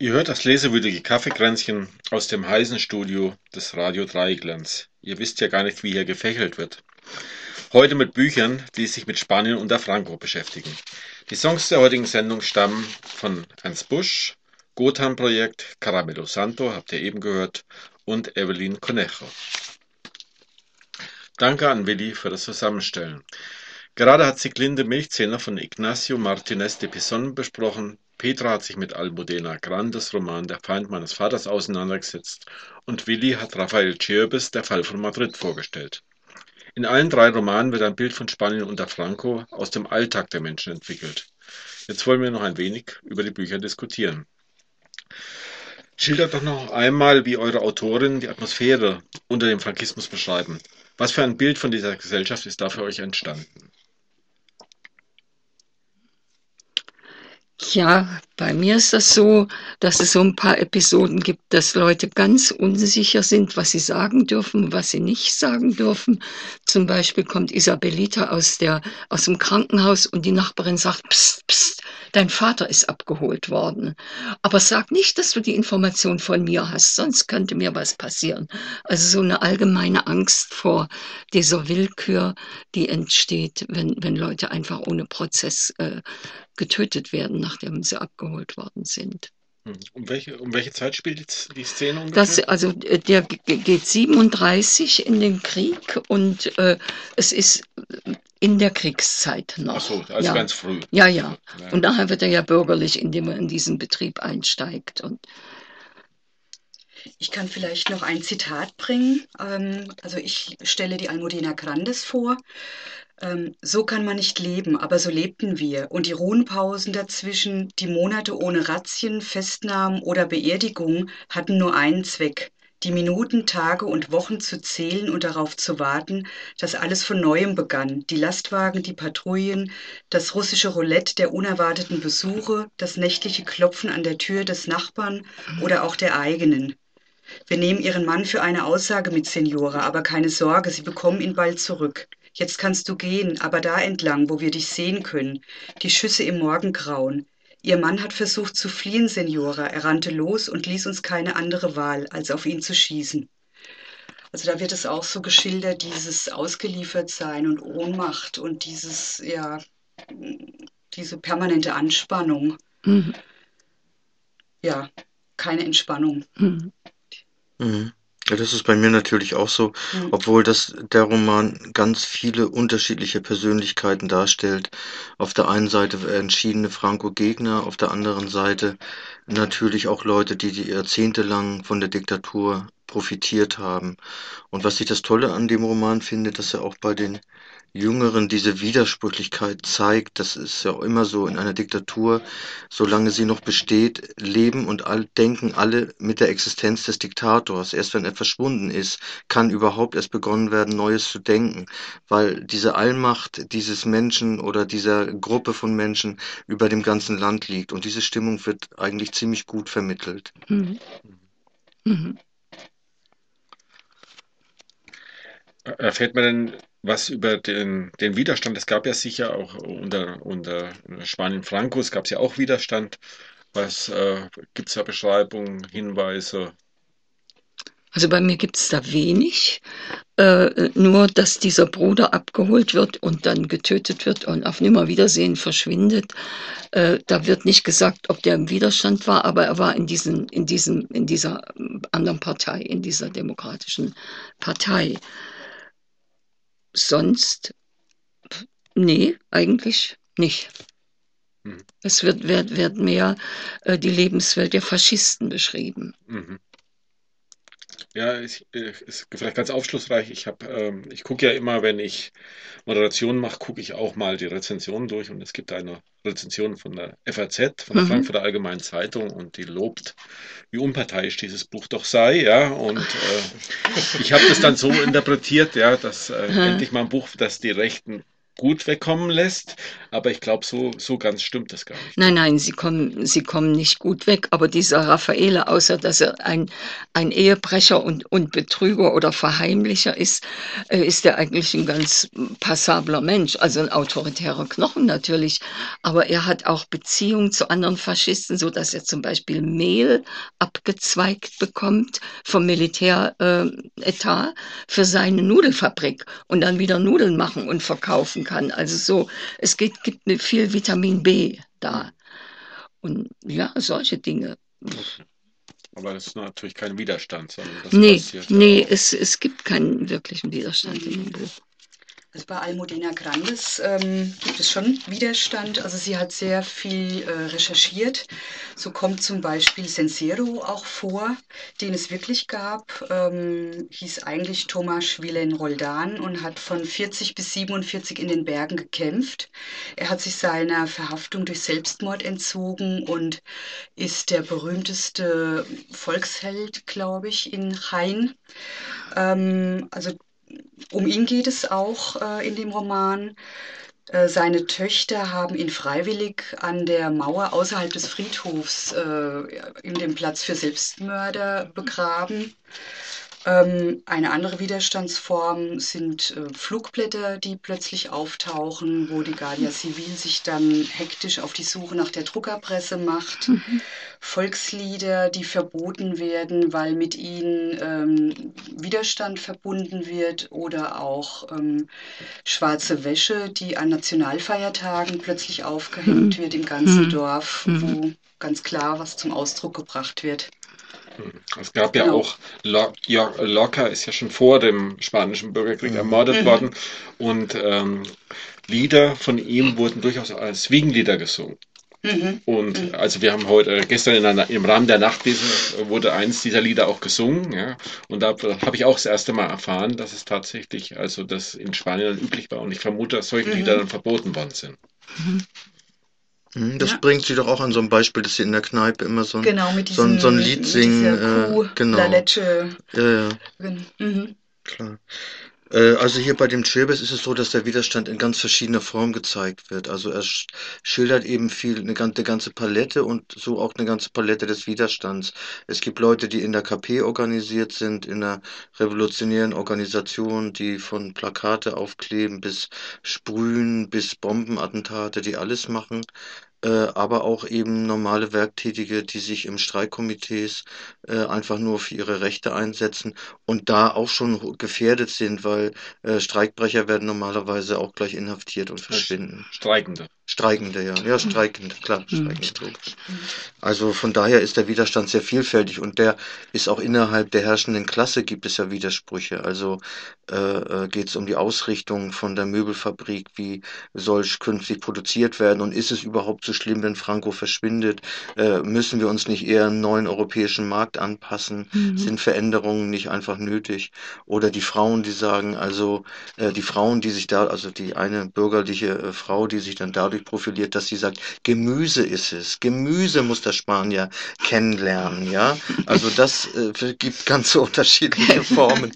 Ihr hört das lesewürdige Kaffeekränzchen aus dem heißen Studio des Radio Dreiecklands. Ihr wisst ja gar nicht, wie hier gefächelt wird. Heute mit Büchern, die sich mit Spanien unter Franco beschäftigen. Die Songs der heutigen Sendung stammen von Ernst Busch, Gotham-Projekt, Caramelo Santo, habt ihr eben gehört, und Evelyn Conejo. Danke an Willi für das Zusammenstellen. Gerade hat Sieglinde Milchzähner von Ignacio Martinez de Pison besprochen, Petra hat sich mit Almudena Grandes Roman Der Feind meines Vaters auseinandergesetzt und Willi hat Rafael Chirbes Der Fall von Madrid vorgestellt. In allen drei Romanen wird ein Bild von Spanien unter Franco aus dem Alltag der Menschen entwickelt. Jetzt wollen wir noch ein wenig über die Bücher diskutieren. Schildert doch noch einmal, wie eure Autorinnen die Atmosphäre unter dem Frankismus beschreiben. Was für ein Bild von dieser Gesellschaft ist da für euch entstanden? Ja, bei mir ist das so, dass es so ein paar Episoden gibt, dass Leute ganz unsicher sind, was sie sagen dürfen, was sie nicht sagen dürfen. Zum Beispiel kommt Isabelita aus, der, aus dem Krankenhaus und die Nachbarin sagt, pst, pst, dein Vater ist abgeholt worden. Aber sag nicht, dass du die Information von mir hast, sonst könnte mir was passieren. Also so eine allgemeine Angst vor dieser Willkür, die entsteht, wenn, wenn Leute einfach ohne Prozess äh, getötet werden, nachdem sie abgeholt worden sind. Hm. Um welche, um welche Zeit spielt die Szene ungefähr? Das, also äh, der geht 37 in den Krieg und äh, es ist in der Kriegszeit noch. Ach so, also ja. ganz früh. Ja, ja, ja. Und nachher wird er ja bürgerlich, indem er in diesen Betrieb einsteigt. Und ich kann vielleicht noch ein Zitat bringen. Ähm, also ich stelle die Almudena Grandes vor. Ähm, so kann man nicht leben, aber so lebten wir. Und die Ruhenpausen dazwischen, die Monate ohne Razzien, Festnahmen oder Beerdigung hatten nur einen Zweck, die Minuten, Tage und Wochen zu zählen und darauf zu warten, dass alles von neuem begann. Die Lastwagen, die Patrouillen, das russische Roulette der unerwarteten Besuche, das nächtliche Klopfen an der Tür des Nachbarn oder auch der eigenen. Wir nehmen Ihren Mann für eine Aussage mit, Signora, aber keine Sorge, Sie bekommen ihn bald zurück. Jetzt kannst du gehen, aber da entlang, wo wir dich sehen können. Die Schüsse im Morgengrauen. Ihr Mann hat versucht zu fliehen, Senora. Er rannte los und ließ uns keine andere Wahl, als auf ihn zu schießen. Also da wird es auch so geschildert, dieses Ausgeliefertsein und Ohnmacht und dieses, ja, diese permanente Anspannung. Mhm. Ja, keine Entspannung. Mhm. Mhm. Ja, das ist bei mir natürlich auch so, Mhm. obwohl das der Roman ganz viele unterschiedliche Persönlichkeiten darstellt. Auf der einen Seite entschiedene Franco-Gegner, auf der anderen Seite natürlich auch Leute, die die jahrzehntelang von der Diktatur profitiert haben. Und was ich das Tolle an dem Roman finde, dass er auch bei den Jüngeren diese Widersprüchlichkeit zeigt, das ist ja immer so in einer Diktatur, solange sie noch besteht, leben und all, denken alle mit der Existenz des Diktators. Erst wenn er verschwunden ist, kann überhaupt erst begonnen werden, Neues zu denken, weil diese Allmacht dieses Menschen oder dieser Gruppe von Menschen über dem ganzen Land liegt. Und diese Stimmung wird eigentlich ziemlich gut vermittelt. Mhm. Mhm. Erfährt man denn was über den, den Widerstand, es gab ja sicher auch unter, unter Spanien Franco, es gab ja auch Widerstand. Was äh, gibt es da Beschreibungen, Hinweise? Also bei mir gibt es da wenig, äh, nur dass dieser Bruder abgeholt wird und dann getötet wird und auf Nimmerwiedersehen verschwindet. Äh, da wird nicht gesagt, ob der im Widerstand war, aber er war in, diesen, in, diesem, in dieser anderen Partei, in dieser demokratischen Partei sonst, nee, eigentlich nicht. Mhm. Es wird, wird, wird mehr äh, die Lebenswelt der Faschisten beschrieben. Mhm. Ja, ich, ist vielleicht ganz aufschlussreich. Ich habe, ähm, ich gucke ja immer, wenn ich Moderationen mache, gucke ich auch mal die Rezensionen durch und es gibt eine Rezension von der FAZ, von der mhm. Frankfurter Allgemeinen Zeitung und die lobt, wie unparteiisch dieses Buch doch sei, ja. Und äh, ich habe das dann so interpretiert, ja, dass äh, endlich mal ein Buch, das die Rechten gut wegkommen lässt. Aber ich glaube, so, so ganz stimmt das gar nicht. Nein, nein, sie kommen, sie kommen nicht gut weg. Aber dieser Raffaele, außer dass er ein, ein Ehebrecher und, und Betrüger oder Verheimlicher ist, äh, ist er eigentlich ein ganz passabler Mensch. Also ein autoritärer Knochen natürlich. Aber er hat auch Beziehungen zu anderen Faschisten, so dass er zum Beispiel Mehl abgezweigt bekommt vom Militäretat äh, für seine Nudelfabrik und dann wieder Nudeln machen und verkaufen kann. Also so, es geht, gibt viel Vitamin B da. Und ja, solche Dinge. Aber das ist natürlich kein Widerstand, sondern das nee, nee, es, es gibt keinen wirklichen Widerstand in dem Buch. Also bei Almudena Grandes ähm, gibt es schon Widerstand. Also sie hat sehr viel äh, recherchiert. So kommt zum Beispiel Sensero auch vor, den es wirklich gab. Ähm, hieß eigentlich Thomas Willen Roldan und hat von 40 bis 47 in den Bergen gekämpft. Er hat sich seiner Verhaftung durch Selbstmord entzogen und ist der berühmteste Volksheld, glaube ich, in Hain. Ähm, also um ihn geht es auch äh, in dem Roman. Äh, seine Töchter haben ihn freiwillig an der Mauer außerhalb des Friedhofs äh, in dem Platz für Selbstmörder begraben. Ähm, eine andere Widerstandsform sind äh, Flugblätter, die plötzlich auftauchen, wo die Guardia Civil sich dann hektisch auf die Suche nach der Druckerpresse macht. Mhm. Volkslieder, die verboten werden, weil mit ihnen ähm, Widerstand verbunden wird oder auch ähm, schwarze Wäsche, die an Nationalfeiertagen plötzlich aufgehängt mhm. wird im ganzen mhm. Dorf, wo ganz klar was zum Ausdruck gebracht wird. Es gab ja genau. auch, Lorca ist ja schon vor dem Spanischen Bürgerkrieg mhm. ermordet mhm. worden und ähm, Lieder von ihm wurden durchaus als Wiegenlieder gesungen. Mhm. Und mhm. also wir haben heute, äh, gestern in einer, im Rahmen der Nachtlese wurde eins dieser Lieder auch gesungen, ja. Und da habe ich auch das erste Mal erfahren, dass es tatsächlich, also das in Spanien üblich war. Und ich vermute, dass solche mhm. Lieder dann verboten worden sind. Mhm. Das ja. bringt sie doch auch an so ein Beispiel, dass sie in der Kneipe immer so ein, genau, mit diesem, so ein, so ein Lied singen. Äh, genau. Laletsche. Ja, ja. Mhm. Klar. Äh, also hier bei dem Chilbes ist es so, dass der Widerstand in ganz verschiedener Form gezeigt wird. Also er schildert eben viel, eine ganze, ganze Palette und so auch eine ganze Palette des Widerstands. Es gibt Leute, die in der KP organisiert sind, in einer revolutionären Organisation, die von Plakate aufkleben bis Sprühen, bis Bombenattentate, die alles machen aber auch eben normale Werktätige, die sich im Streikkomitees äh, einfach nur für ihre Rechte einsetzen und da auch schon gefährdet sind, weil äh, Streikbrecher werden normalerweise auch gleich inhaftiert und verschwinden. Streikende. Streikende, ja. Ja, streikende, klar, streikende, logisch. Also von daher ist der Widerstand sehr vielfältig und der ist auch innerhalb der herrschenden Klasse gibt es ja Widersprüche. Also äh, äh geht es um die Ausrichtung von der Möbelfabrik, wie soll künftig produziert werden und ist es überhaupt so schlimm, wenn Franco verschwindet? Äh, müssen wir uns nicht eher einen neuen europäischen Markt anpassen? Mhm. Sind Veränderungen nicht einfach nötig? Oder die Frauen, die sagen, also äh, die Frauen, die sich da, also die eine bürgerliche äh, Frau, die sich dann dadurch dadurch profiliert, dass sie sagt, Gemüse ist es. Gemüse muss der Spanier kennenlernen, ja. Also das äh, gibt ganz unterschiedliche Formen.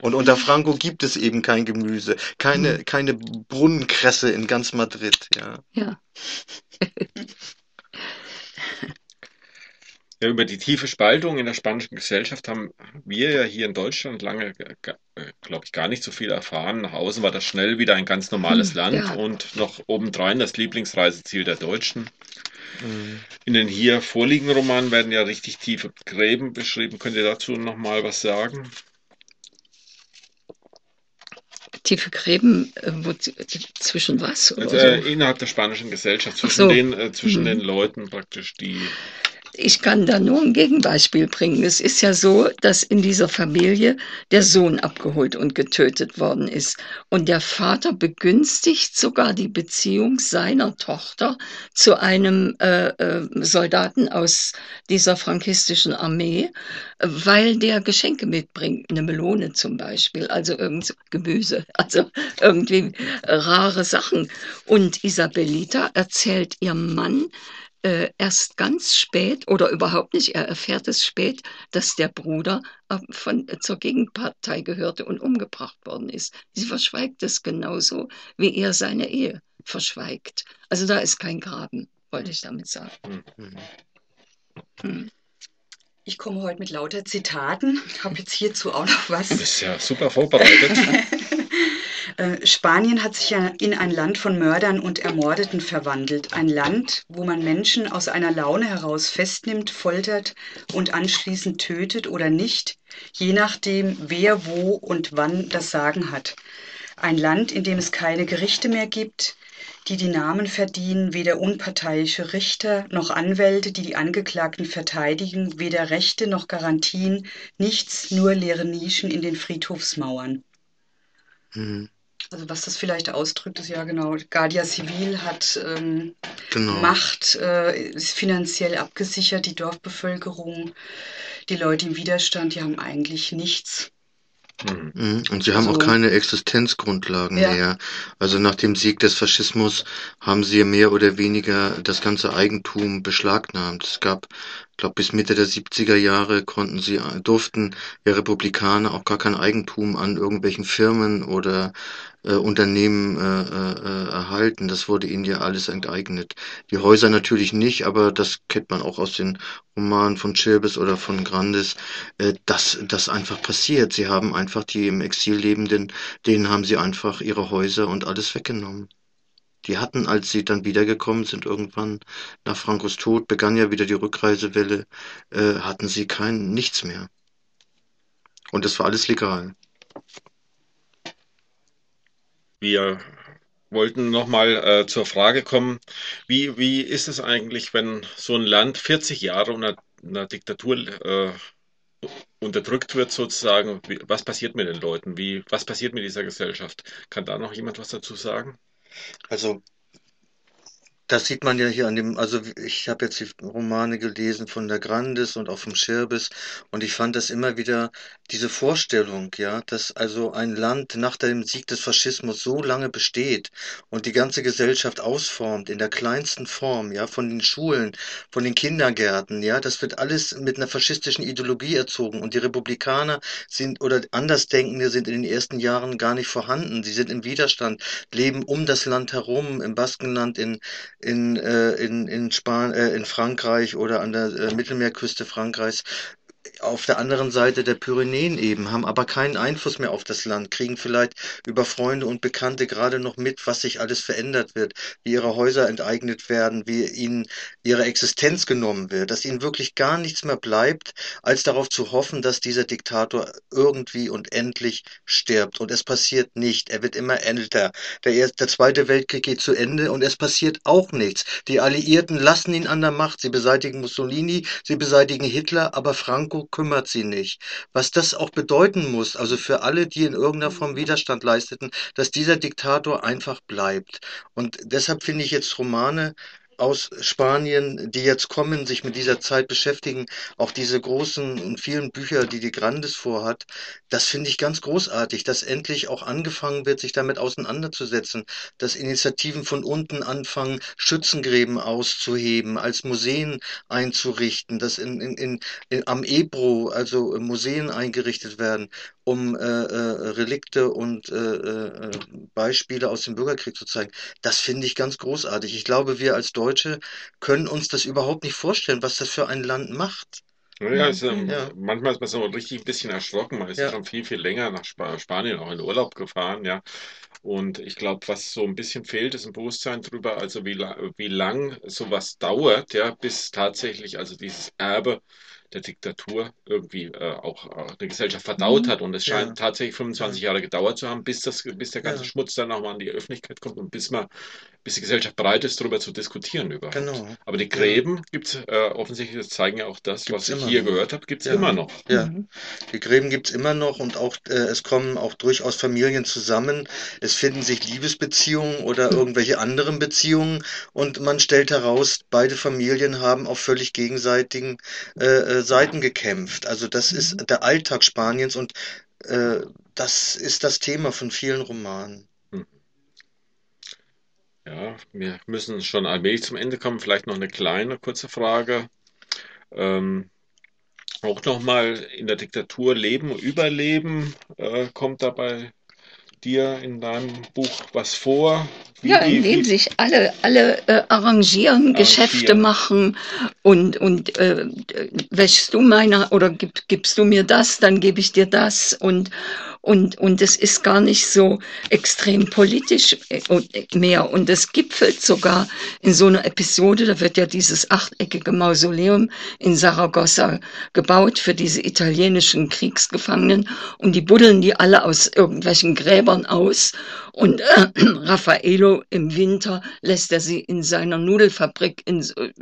Und unter Franco gibt es eben kein Gemüse, keine, mhm. keine Brunnenkresse in ganz Madrid, ja. Ja. Ja, über die tiefe Spaltung in der spanischen Gesellschaft haben wir ja hier in Deutschland lange, äh, glaube ich, gar nicht so viel erfahren. Nach außen war das schnell wieder ein ganz normales hm, Land ja. und noch obendrein das Lieblingsreiseziel der Deutschen. Mhm. In den hier vorliegenden Romanen werden ja richtig tiefe Gräben beschrieben. Könnt ihr dazu nochmal was sagen? Tiefe Gräben äh, wo, zwischen was? Also, äh, innerhalb der spanischen Gesellschaft, zwischen, so. den, äh, zwischen mhm. den Leuten praktisch, die ich kann da nur ein Gegenbeispiel bringen. Es ist ja so, dass in dieser Familie der Sohn abgeholt und getötet worden ist. Und der Vater begünstigt sogar die Beziehung seiner Tochter zu einem äh, äh, Soldaten aus dieser frankistischen Armee, weil der Geschenke mitbringt, eine Melone zum Beispiel, also irgend Gemüse, also irgendwie rare Sachen. Und Isabellita erzählt ihrem Mann, äh, erst ganz spät oder überhaupt nicht, er erfährt es spät, dass der Bruder äh, von, äh, zur Gegenpartei gehörte und umgebracht worden ist. Sie verschweigt es genauso, wie er seine Ehe verschweigt. Also da ist kein Graben, wollte ich damit sagen. Mhm. Hm. Ich komme heute mit lauter Zitaten. Ich habe jetzt hierzu auch noch was. Du bist ja super vorbereitet. Äh, Spanien hat sich ja in ein Land von Mördern und Ermordeten verwandelt. Ein Land, wo man Menschen aus einer Laune heraus festnimmt, foltert und anschließend tötet oder nicht, je nachdem, wer wo und wann das Sagen hat. Ein Land, in dem es keine Gerichte mehr gibt, die die Namen verdienen, weder unparteiische Richter noch Anwälte, die die Angeklagten verteidigen, weder Rechte noch Garantien, nichts, nur leere Nischen in den Friedhofsmauern. Mhm. Also was das vielleicht ausdrückt, ist ja genau, Guardia Civil hat ähm, genau. Macht, äh, ist finanziell abgesichert, die Dorfbevölkerung, die Leute im Widerstand, die haben eigentlich nichts. Mhm. Und sie haben so. auch keine Existenzgrundlagen ja. mehr. Also nach dem Sieg des Faschismus haben sie mehr oder weniger das ganze Eigentum beschlagnahmt. Es gab, glaube bis Mitte der 70er Jahre konnten sie durften ja Republikaner auch gar kein Eigentum an irgendwelchen Firmen oder äh, Unternehmen äh, äh, erhalten. Das wurde ihnen ja alles enteignet. Die Häuser natürlich nicht, aber das kennt man auch aus den Romanen von Chilbes oder von Grandes, äh, dass das einfach passiert. Sie haben einfach die im Exil lebenden, denen haben sie einfach ihre Häuser und alles weggenommen. Die hatten, als sie dann wiedergekommen sind, irgendwann nach Frankos Tod, begann ja wieder die Rückreisewelle, äh, hatten sie kein nichts mehr. Und das war alles legal. Wir wollten nochmal äh, zur Frage kommen, wie, wie ist es eigentlich, wenn so ein Land 40 Jahre unter einer Diktatur äh, unterdrückt wird sozusagen? Was passiert mit den Leuten? Wie, was passiert mit dieser Gesellschaft? Kann da noch jemand was dazu sagen? Also das sieht man ja hier an dem, also ich habe jetzt die Romane gelesen von der Grandes und auch vom Schirbes und ich fand das immer wieder diese Vorstellung, ja, dass also ein Land nach dem Sieg des Faschismus so lange besteht und die ganze Gesellschaft ausformt in der kleinsten Form, ja, von den Schulen, von den Kindergärten, ja, das wird alles mit einer faschistischen Ideologie erzogen und die Republikaner sind oder Andersdenkende sind in den ersten Jahren gar nicht vorhanden. Sie sind im Widerstand, leben um das Land herum, im Baskenland, in in, äh, in, in, Span äh, in Frankreich oder an der äh, Mittelmeerküste Frankreichs auf der anderen Seite der Pyrenäen eben, haben aber keinen Einfluss mehr auf das Land, kriegen vielleicht über Freunde und Bekannte gerade noch mit, was sich alles verändert wird, wie ihre Häuser enteignet werden, wie ihnen ihre Existenz genommen wird, dass ihnen wirklich gar nichts mehr bleibt, als darauf zu hoffen, dass dieser Diktator irgendwie und endlich stirbt. Und es passiert nicht. Er wird immer älter. Der, erste, der Zweite Weltkrieg geht zu Ende und es passiert auch nichts. Die Alliierten lassen ihn an der Macht. Sie beseitigen Mussolini, sie beseitigen Hitler, aber Franco kümmert sie nicht. Was das auch bedeuten muss, also für alle, die in irgendeiner Form Widerstand leisteten, dass dieser Diktator einfach bleibt. Und deshalb finde ich jetzt Romane aus Spanien, die jetzt kommen, sich mit dieser Zeit beschäftigen, auch diese großen und vielen Bücher, die die Grandes vorhat, das finde ich ganz großartig, dass endlich auch angefangen wird, sich damit auseinanderzusetzen, dass Initiativen von unten anfangen, Schützengräben auszuheben, als Museen einzurichten, dass in, in, in, in am Ebro also Museen eingerichtet werden, um äh, äh, Relikte und äh, äh, Beispiele aus dem Bürgerkrieg zu zeigen. Das finde ich ganz großartig. Ich glaube, wir als Deutsche können uns das überhaupt nicht vorstellen, was das für ein Land macht. Ja, ist, ähm, ja. manchmal ist man so richtig ein bisschen erschrocken. Man ist ja. schon viel, viel länger nach Sp Spanien auch in Urlaub gefahren, ja. Und ich glaube, was so ein bisschen fehlt, ist ein Bewusstsein darüber, also wie, wie lang sowas dauert, ja, bis tatsächlich also dieses Erbe der Diktatur irgendwie äh, auch äh, eine Gesellschaft verdaut mhm. hat. Und es scheint ja. tatsächlich 25 Jahre gedauert zu haben, bis, das, bis der ganze ja. Schmutz dann nochmal an die Öffentlichkeit kommt und bis man bis die Gesellschaft bereit ist, darüber zu diskutieren überhaupt. Genau. Aber die Gräben ja. gibt es äh, offensichtlich, das zeigen ja auch das, gibt's was ich hier noch. gehört habe, gibt es ja. immer noch. Ja, mhm. die Gräben gibt es immer noch und auch äh, es kommen auch durchaus Familien zusammen. Es finden sich Liebesbeziehungen oder mhm. irgendwelche anderen Beziehungen und man stellt heraus, beide Familien haben auf völlig gegenseitigen äh, äh Seiten gekämpft. Also das ist mhm. der Alltag Spaniens und äh, das ist das Thema von vielen Romanen. Ja, wir müssen schon allmählich zum Ende kommen. Vielleicht noch eine kleine, kurze Frage. Ähm, auch nochmal in der Diktatur leben, überleben, äh, kommt dabei dir in deinem Buch was vor? Ja, indem sich alle, alle äh, arrangieren, Geschäfte machen und, und äh, wäschst du meiner oder gib, gibst du mir das, dann gebe ich dir das und und, und es ist gar nicht so extrem politisch äh, mehr. Und es gipfelt sogar in so einer Episode, da wird ja dieses achteckige Mausoleum in Saragossa gebaut für diese italienischen Kriegsgefangenen. Und die buddeln die alle aus irgendwelchen Gräbern aus. Und äh, Raffaello im Winter lässt er sie in seiner Nudelfabrik in, äh,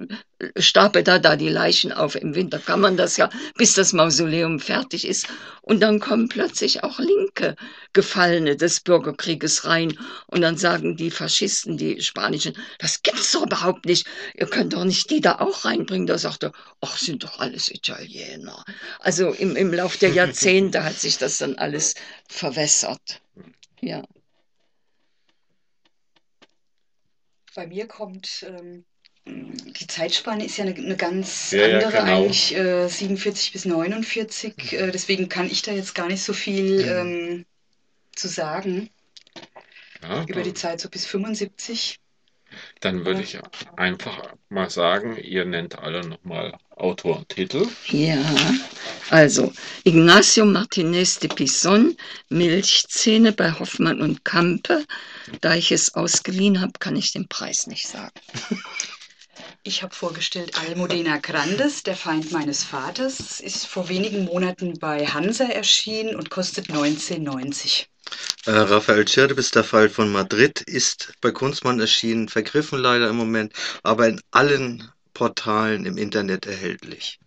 stapelt da da die Leichen auf. Im Winter kann man das ja, bis das Mausoleum fertig ist. Und dann kommen plötzlich auch linke Gefallene des Bürgerkrieges rein. Und dann sagen die Faschisten, die Spanischen, das gibt's doch überhaupt nicht. Ihr könnt doch nicht die da auch reinbringen. Da sagt er, ach, sind doch alles Italiener. Also im, im Lauf der Jahrzehnte hat sich das dann alles verwässert. Ja. Bei mir kommt ähm die Zeitspanne ist ja eine, eine ganz ja, andere, ja, genau. eigentlich äh, 47 bis 49. Äh, deswegen kann ich da jetzt gar nicht so viel ähm, zu sagen. Ja, über die Zeit so bis 75. Dann würde ich einfach mal sagen, ihr nennt alle nochmal Autor und Titel. Ja, also Ignacio Martinez de Pison, Milchzähne bei Hoffmann und Kampe. Da ich es ausgeliehen habe, kann ich den Preis nicht sagen. Ich habe vorgestellt Almudena Grandes, Der Feind meines Vaters. Ist vor wenigen Monaten bei Hansa erschienen und kostet 19,90. Äh, Raphael Tschirdebis, der Fall von Madrid, ist bei Kunstmann erschienen, vergriffen leider im Moment, aber in allen Portalen im Internet erhältlich.